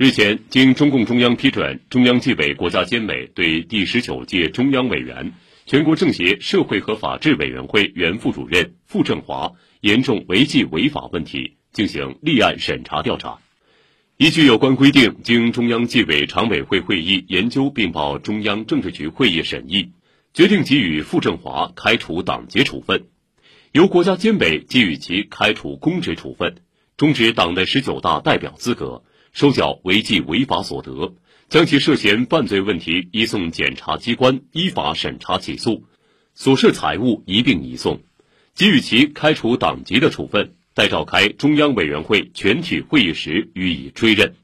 日前，经中共中央批准，中央纪委国家监委对第十九届中央委员、全国政协社会和法制委员会原副主任傅政华严重违纪违法问题进行立案审查调查。依据有关规定，经中央纪委常委会会议研究并报中央政治局会议审议，决定给予傅政华开除党籍处分，由国家监委给予其开除公职处分，终止党的十九大代表资格。收缴违纪违法所得，将其涉嫌犯罪问题移送检察机关依法审查起诉，所涉财物一并移送，给予其开除党籍的处分，待召开中央委员会全体会议时予以追认。